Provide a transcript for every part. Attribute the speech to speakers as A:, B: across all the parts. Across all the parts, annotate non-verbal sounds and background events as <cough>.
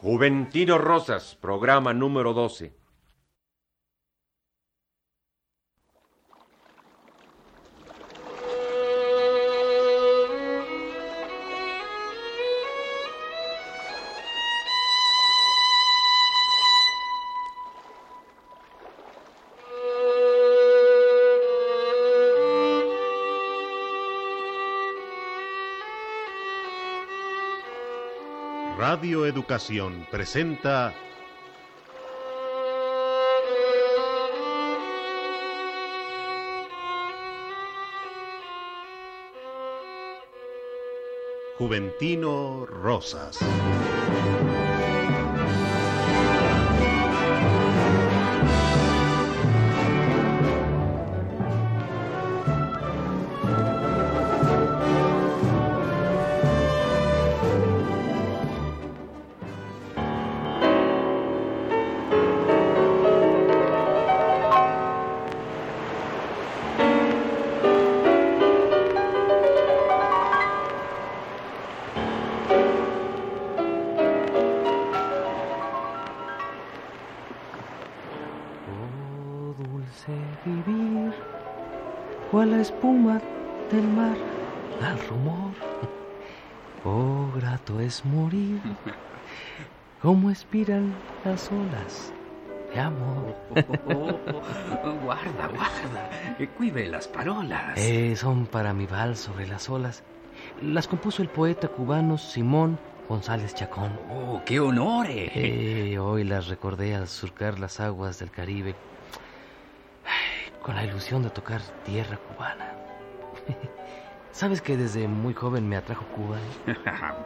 A: Juventino Rosas, programa número 12.
B: Radio Educación presenta Juventino Rosas.
C: Cual la espuma del mar al rumor. Oh, grato es morir, como expiran las olas de amor. <laughs>
D: guarda, guarda, e qui ve las parolas.
C: Eh, son para mi vals sobre las olas. Las compuso el poeta cubano Simón González Chacón.
D: Oh, qué honore.
C: Eh, hoy las recordé al surcar las aguas del Caribe con la ilusión de tocar tierra cubana. <laughs> ¿Sabes que desde muy joven me atrajo Cuba? <laughs>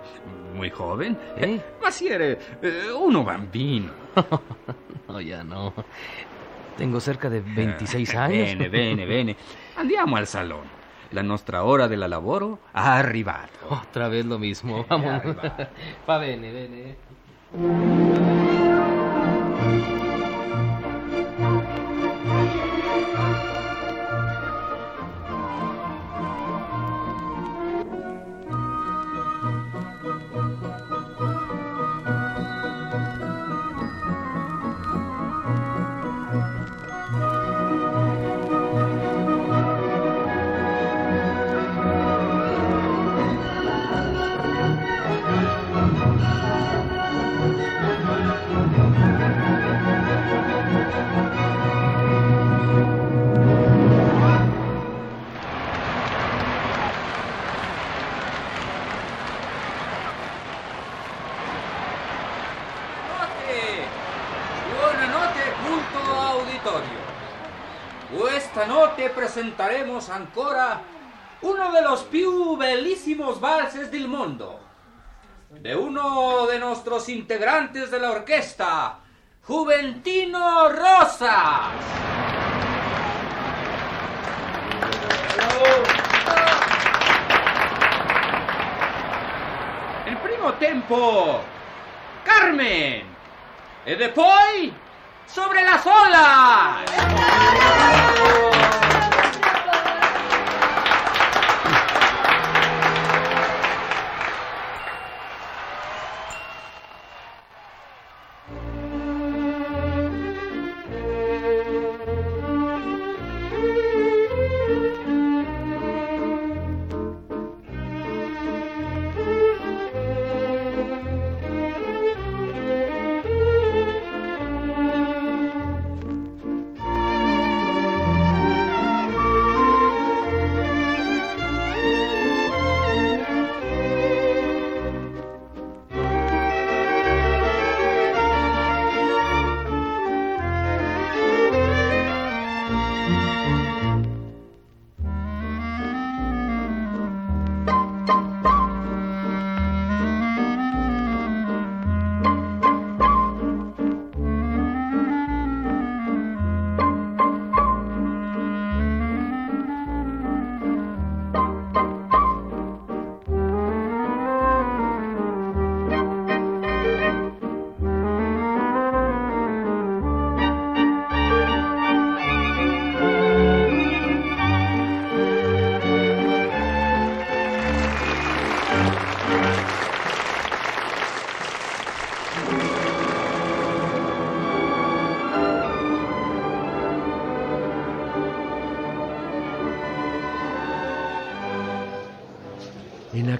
D: Muy joven?
C: ¿Eh?
D: Ma si era eh, uno bambino. <laughs>
C: No, ya no. Tengo cerca de 26 años.
D: Bene, bene, bene. Andiamo al salón. La nostra ora della lavoro ha arrivato.
C: Otra vez lo mismo. Vamos. Va bene, bene.
E: Presentaremos ancora uno de los più bellísimos valses del mundo. De uno de nuestros integrantes de la orquesta, Juventino Rosas. Il primo tempo, Carmen. E de poi, sobre las olas.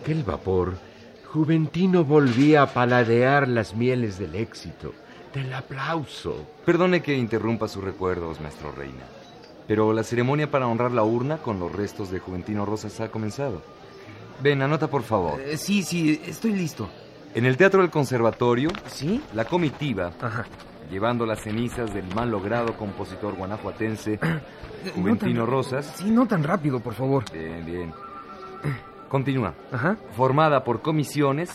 A: Aquel vapor, Juventino volvía a paladear las mieles del éxito, del aplauso.
F: Perdone que interrumpa sus recuerdos, maestro Reina. Pero la ceremonia para honrar la urna con los restos de Juventino Rosas ha comenzado. Ven, anota por favor.
C: Eh, sí, sí, estoy listo.
F: En el Teatro del Conservatorio,
C: ¿Sí?
F: la comitiva,
C: Ajá.
F: llevando las cenizas del mal logrado compositor guanajuatense <clears throat> Juventino
C: no tan-
F: Rosas.
C: Sí, no tan rápido, por favor.
F: Bien, bien. Continúa.
C: Ajá.
F: Formada por comisiones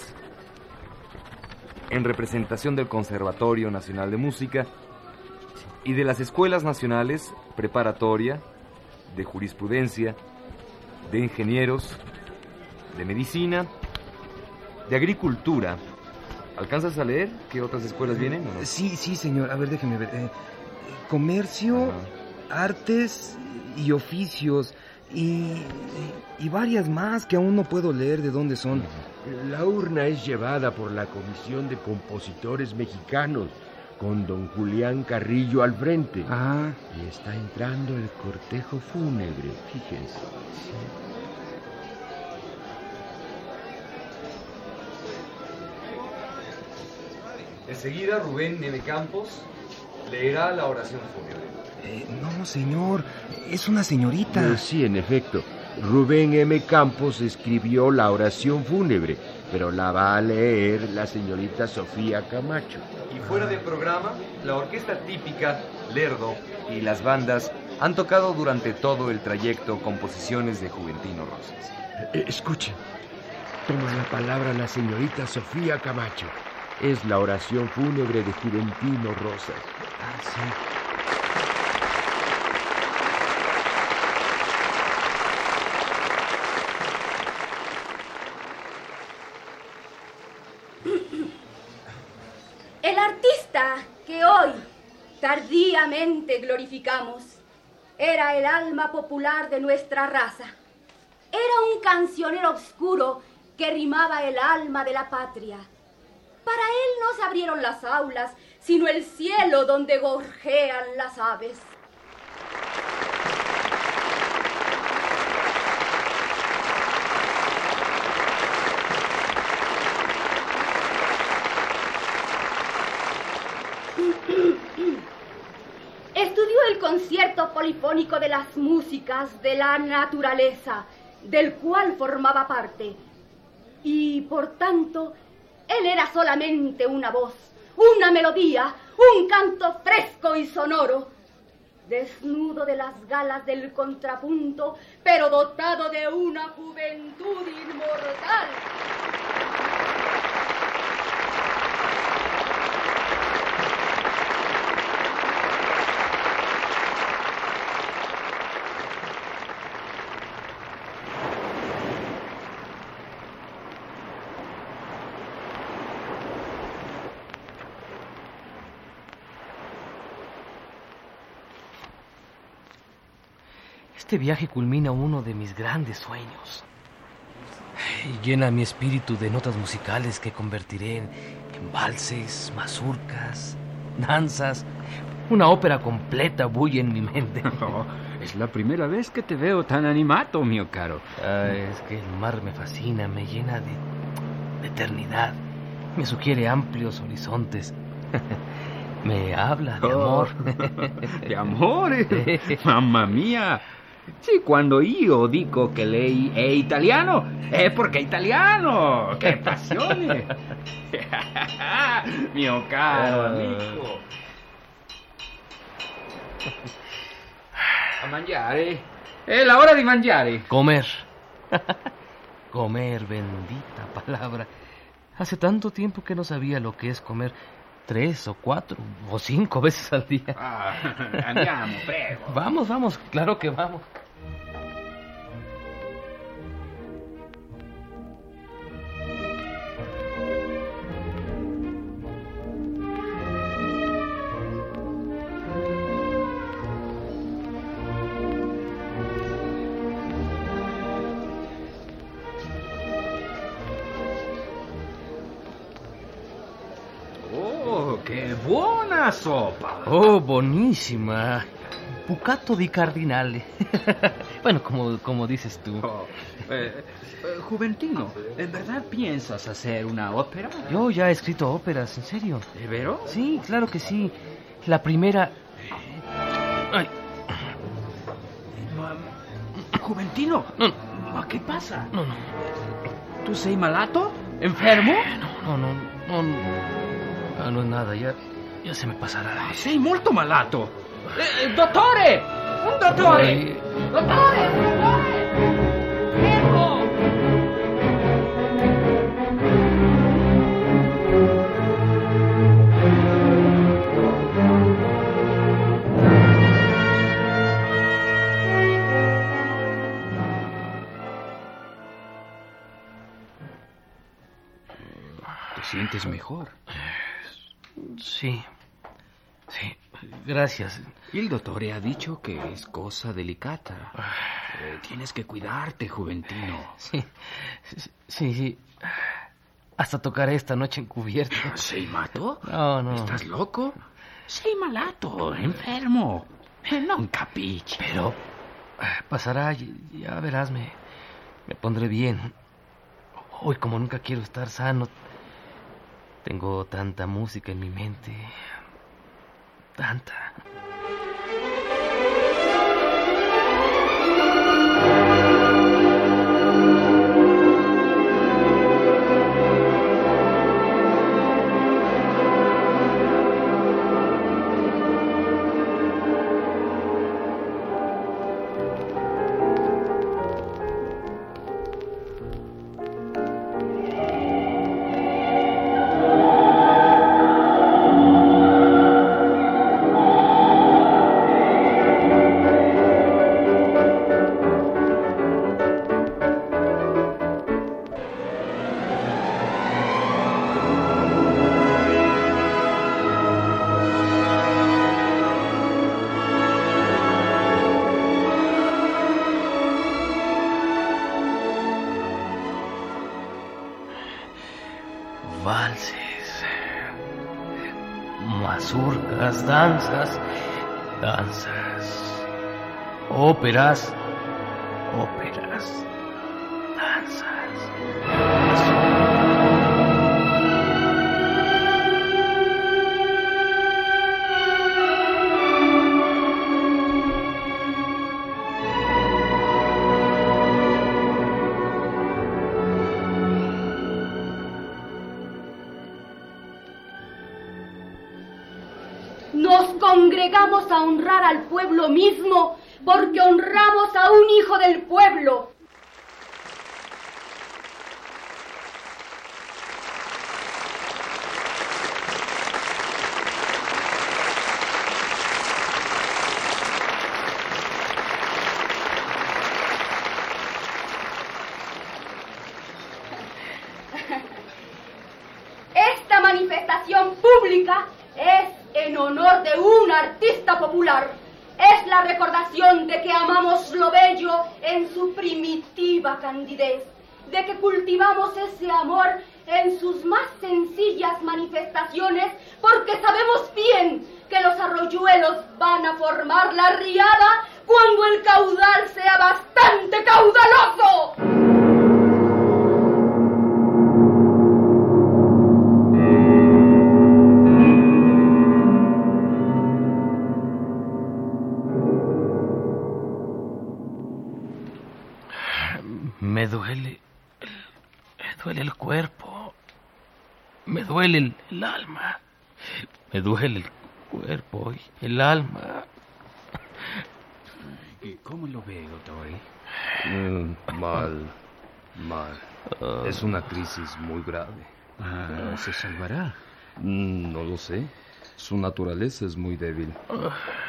F: en representación del Conservatorio Nacional de Música y de las escuelas nacionales preparatoria, de jurisprudencia, de ingenieros, de medicina, de agricultura. ¿Alcanzas a leer qué otras escuelas vienen? o no?
C: Sí, sí, señor. A ver, déjeme ver. Eh, comercio,
F: Ajá.
C: artes y oficios. Y, y varias más que aún no puedo leer de dónde son.
A: La urna es llevada por la Comisión de Compositores Mexicanos, con don Julián Carrillo al frente.
C: Ah,
A: Y está entrando el cortejo fúnebre, fíjense.
F: Enseguida Rubén Neve Campos leerá la oración fúnebre.
C: Eh, no, señor. Es una señorita.
A: Eh, sí, en efecto. Rubén M. Campos escribió la oración fúnebre, pero la va a leer la señorita Sofía Camacho.
F: Y fuera del programa, la orquesta típica, Lerdo, y las bandas han tocado durante todo el trayecto composiciones de Juventino Rosas.
A: Eh, escuchen. Toma la palabra la señorita Sofía Camacho. Es la oración fúnebre de Juventino Rosas.
C: Ah, sí.
G: El artista que hoy tardíamente glorificamos era el alma popular de nuestra raza. Era un cancionero oscuro que rimaba el alma de la patria. Para él no se abrieron las aulas, sino el cielo donde gorjean las aves. Estudió el concierto polifónico de las músicas de la naturaleza, del cual formaba parte. Y por tanto, él era solamente una voz, una melodía, un canto fresco y sonoro, desnudo de las galas del contrapunto, pero dotado de una juventud inmortal.
C: Este viaje culmina uno de mis grandes sueños. Y llena mi espíritu de notas musicales que convertiré en, en valses, mazurcas, danzas. Una ópera completa bulle en mi mente. <laughs>
D: Oh, es la primera vez que te veo tan animado, mío caro.
C: Ay, es que el mar me fascina, me llena de, de eternidad. Me sugiere amplios horizontes. <laughs> me habla de amor. <laughs>
D: De amore, mamma mia. Sì, quando io dico che lei è italiano, è perché è italiano. Che passione. <laughs> Mio caro amico. A mangiare? È la hora di mangiare.
C: Comer. <laughs> comer, bendita palabra. Hace tanto tiempo que no sabía lo que es comer tres o cuatro o cinco veces al día.
D: Ah, andiamo, prego.
C: Vamos, vamos, claro que vamos.
D: Che buona sopa.
C: Oh, buenísima. Pucato di Cardinale. <laughs> bueno, como, como dices tú.
D: Oh, eh, eh, Juventino, ¿en verdad piensas hacer una ópera?
C: Yo ya he escrito óperas, en serio.
D: ¿De veros?
C: Sí, claro que sí. La primera... Ay,
D: Juventino,
C: no,
D: ¿ma ¿qué pasa?
C: no, no,
D: ¿Tú sei malato? ¿Enfermo?
C: no, no, no, no, Ah, no es nada, ya, ya se me pasará.
D: Sei molto malato. Eh, eh, dottore! Un dottore!
C: Ay,
D: Dottore! Dottore! Fermo! ¿Te sientes mejor?
C: Sí, sí, gracias.
D: El doctor ha dicho que es cosa delicata. Eh, tienes que cuidarte, Juventino.
C: Sí, sí, sí. Hasta tocaré esta noche encubierto.
D: ¿Sei mato?
C: No, no.
D: ¿Estás loco? Sei malato, enfermo. Eh, Non capisci.
C: Pero eh, pasará, ya verás, me, me pondré bien. Hoy como nunca quiero estar sano, tengo tanta música en mi mente. Tanta. Danzas, danzas, óperas,
G: a honrar al pueblo mismo porque honramos a un hijo del pueblo. <laughs> Esta manifestación pública es en honor de un artista popular. Es la recordación de que amamos lo bello en su primitiva candidez, de que cultivamos ese amor en sus más sencillas manifestaciones, porque sabemos bien que los arroyuelos van a formar la riada cuando el caudal sea bastante caudaloso.
C: Me duele. Me duele el cuerpo. Me duele el, el alma. Me duele el cuerpo y el alma.
D: ¿Y cómo lo ve, doctor?
H: Mm, mal, mal. Es una crisis muy grave.
D: Ah, ¿Se salvará?
H: Mm, No lo sé. Su naturaleza es muy débil.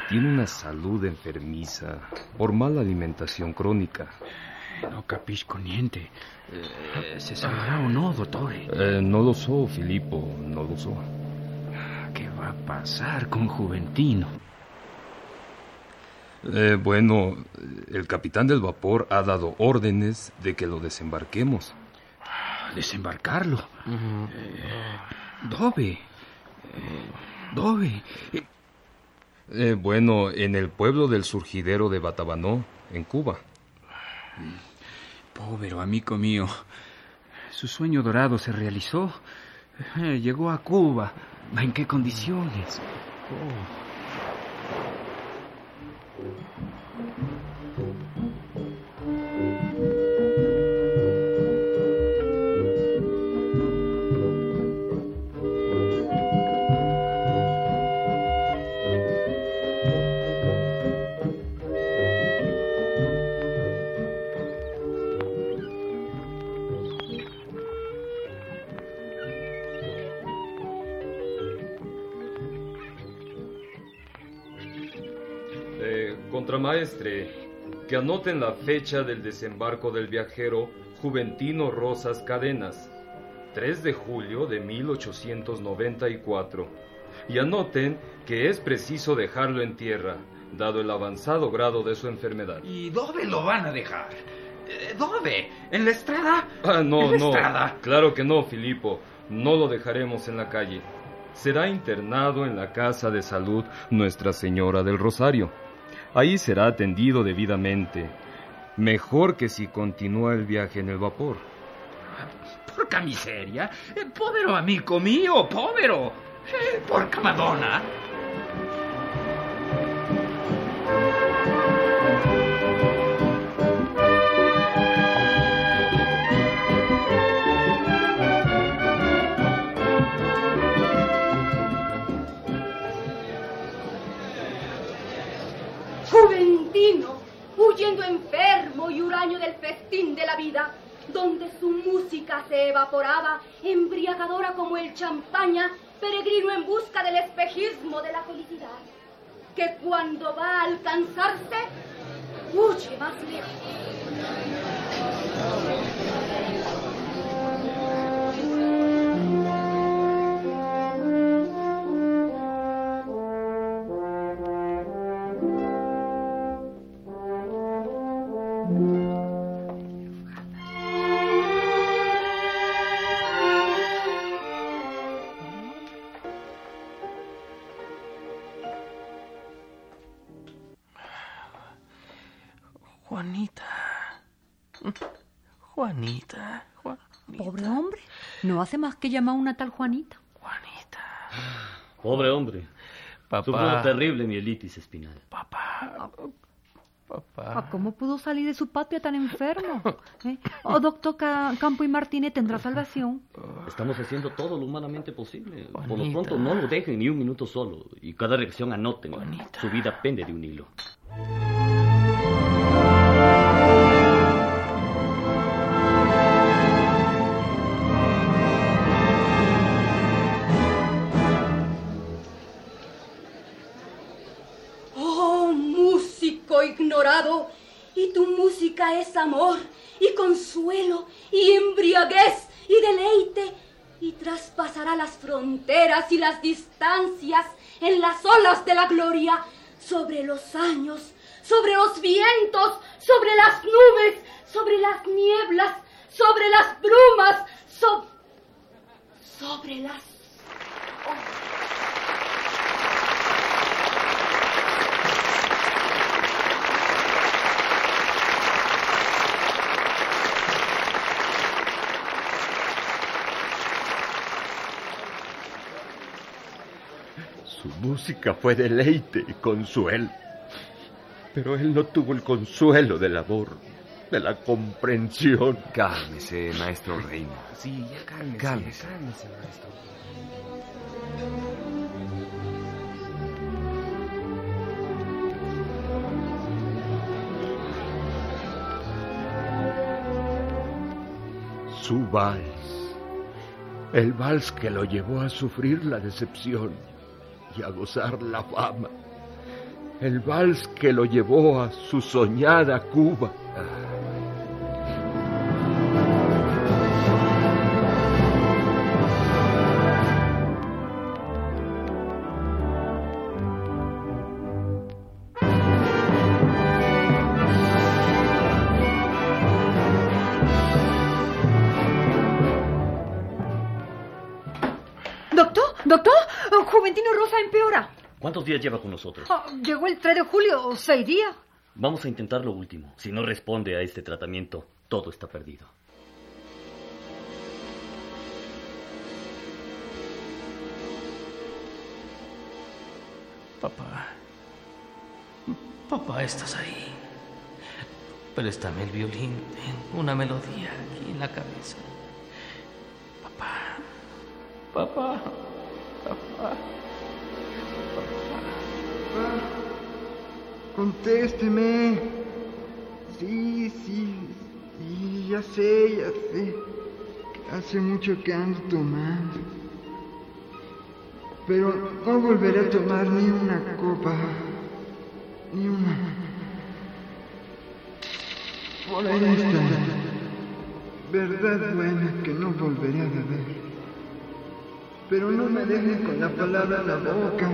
H: Tiene una salud enfermiza por mala alimentación crónica.
D: No capisco niente. Eh, ¿Se salvará o no, doctor?
H: Eh, no lo so, Filippo, no lo so.
D: ¿Qué va a pasar con Juventino?
H: Eh, bueno, el capitán del vapor ha dado órdenes de que lo desembarquemos.
D: Desembarcarlo. Eh, Dove? Eh, Dove? Eh,
H: Eh, bueno, en el pueblo del surgidero de Batabanó, en Cuba.
D: Pobre amigo mío. Su sueño dorado se realizó. Eh, llegó a Cuba. ¿En qué condiciones? Oh.
H: Contramaestre, que anoten la fecha del desembarco del viajero Juventino Rosas Cadenas, 3 de julio de 1894. Y anoten que es preciso dejarlo en tierra, dado el avanzado grado de su enfermedad.
D: ¿Y dónde lo van a dejar? Eh, ¿Dónde? ¿En la estrada?
H: Ah, no, no. Claro que no, Filipo. No lo dejaremos en la calle. Será internado en la Casa de Salud Nuestra Señora del Rosario. Ahí será atendido debidamente. Mejor que si continúa el viaje en el vapor.
D: Porca miseria. Povero amigo mío, povero. Eh, porca Madonna.
G: Festín de la vida, donde su música se evaporaba, embriagadora como el champaña, peregrino en busca del espejismo de la felicidad, que cuando va a alcanzarse, huye más lejos.
I: Hace más que llamar a una tal Juanita.
C: Juanita.
J: Pobre hombre. Papá. Sufrió terrible mielitis espinal.
C: Papá. Papá.
I: Ah, ¿Cómo pudo salir de su patria tan enfermo? <laughs> ¿Eh? ¿O oh, doctor Campo y Martínez tendrá salvación?
J: Estamos haciendo todo lo humanamente posible. Por lo pronto no lo dejen ni un minuto solo. Y cada reacción anoten. Su vida pende de un hilo.
G: Es amor y consuelo y embriaguez y deleite y traspasará las fronteras y las distancias en las olas de la gloria sobre los años, sobre los vientos, sobre las nubes, sobre las nieblas, sobre las brumas, sobre las...
A: Su música fue deleite y consuelo. Pero él no tuvo el consuelo del amor, de la comprensión.
H: Cálmese, maestro Reina.
C: Sí, ya cálmese.
H: Cálmese.
C: Cálmese, maestro.
A: Su vals. El vals que lo llevó a sufrir la decepción y a gozar la fama. El vals que lo llevó a su soñada Cuba.
I: Doctor, doctor, Juventino Rosa empeora.
J: ¿Cuántos días lleva con nosotros?
I: Ah, llegó el 3 de julio, seis días.
J: Vamos a intentar lo último. Si no responde a este tratamiento, todo está perdido.
C: Papá. Papá, estás ahí. Préstame el violín. Tengo una melodía aquí en la cabeza. Papá. Papá. Papá.
K: Contésteme. Sí, sí, sí, ya sé, ya sé. Hace mucho que ando tomando. Pero no volveré a tomar ni una copa. Ni una. Por esta verdad buena que no volveré a beber. Pero no me dejen con la palabra en la boca.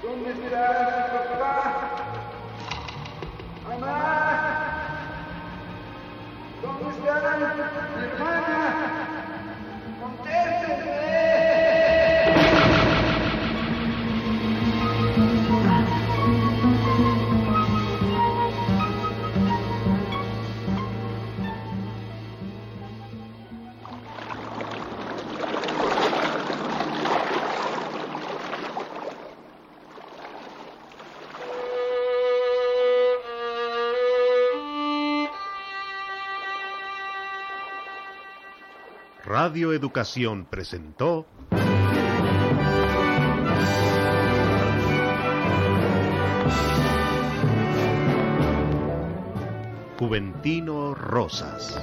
K: ¿Dónde estás, papá? ¡Mamá! ¿Dónde está mi hermana? ¡Contésteme!
B: Radio Educación presentó Juventino Rosas.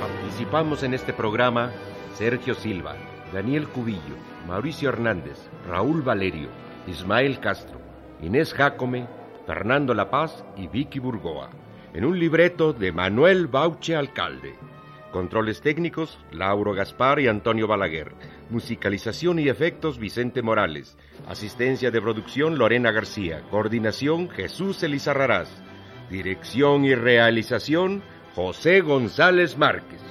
A: Participamos en este programa Sergio Silva, Daniel Cubillo, Mauricio Hernández, Raúl Valerio, Ismael Castro, Inés Jácome, Fernando La Paz y Vicky Burgoa, en un libreto de Manuel Bauche Alcalde. Controles técnicos, Lauro Gaspar y Antonio Balaguer. Musicalización y efectos, Vicente Morales. Asistencia de producción, Lorena García. Coordinación, Jesús Elizarrarás. Dirección y realización, José González Márquez.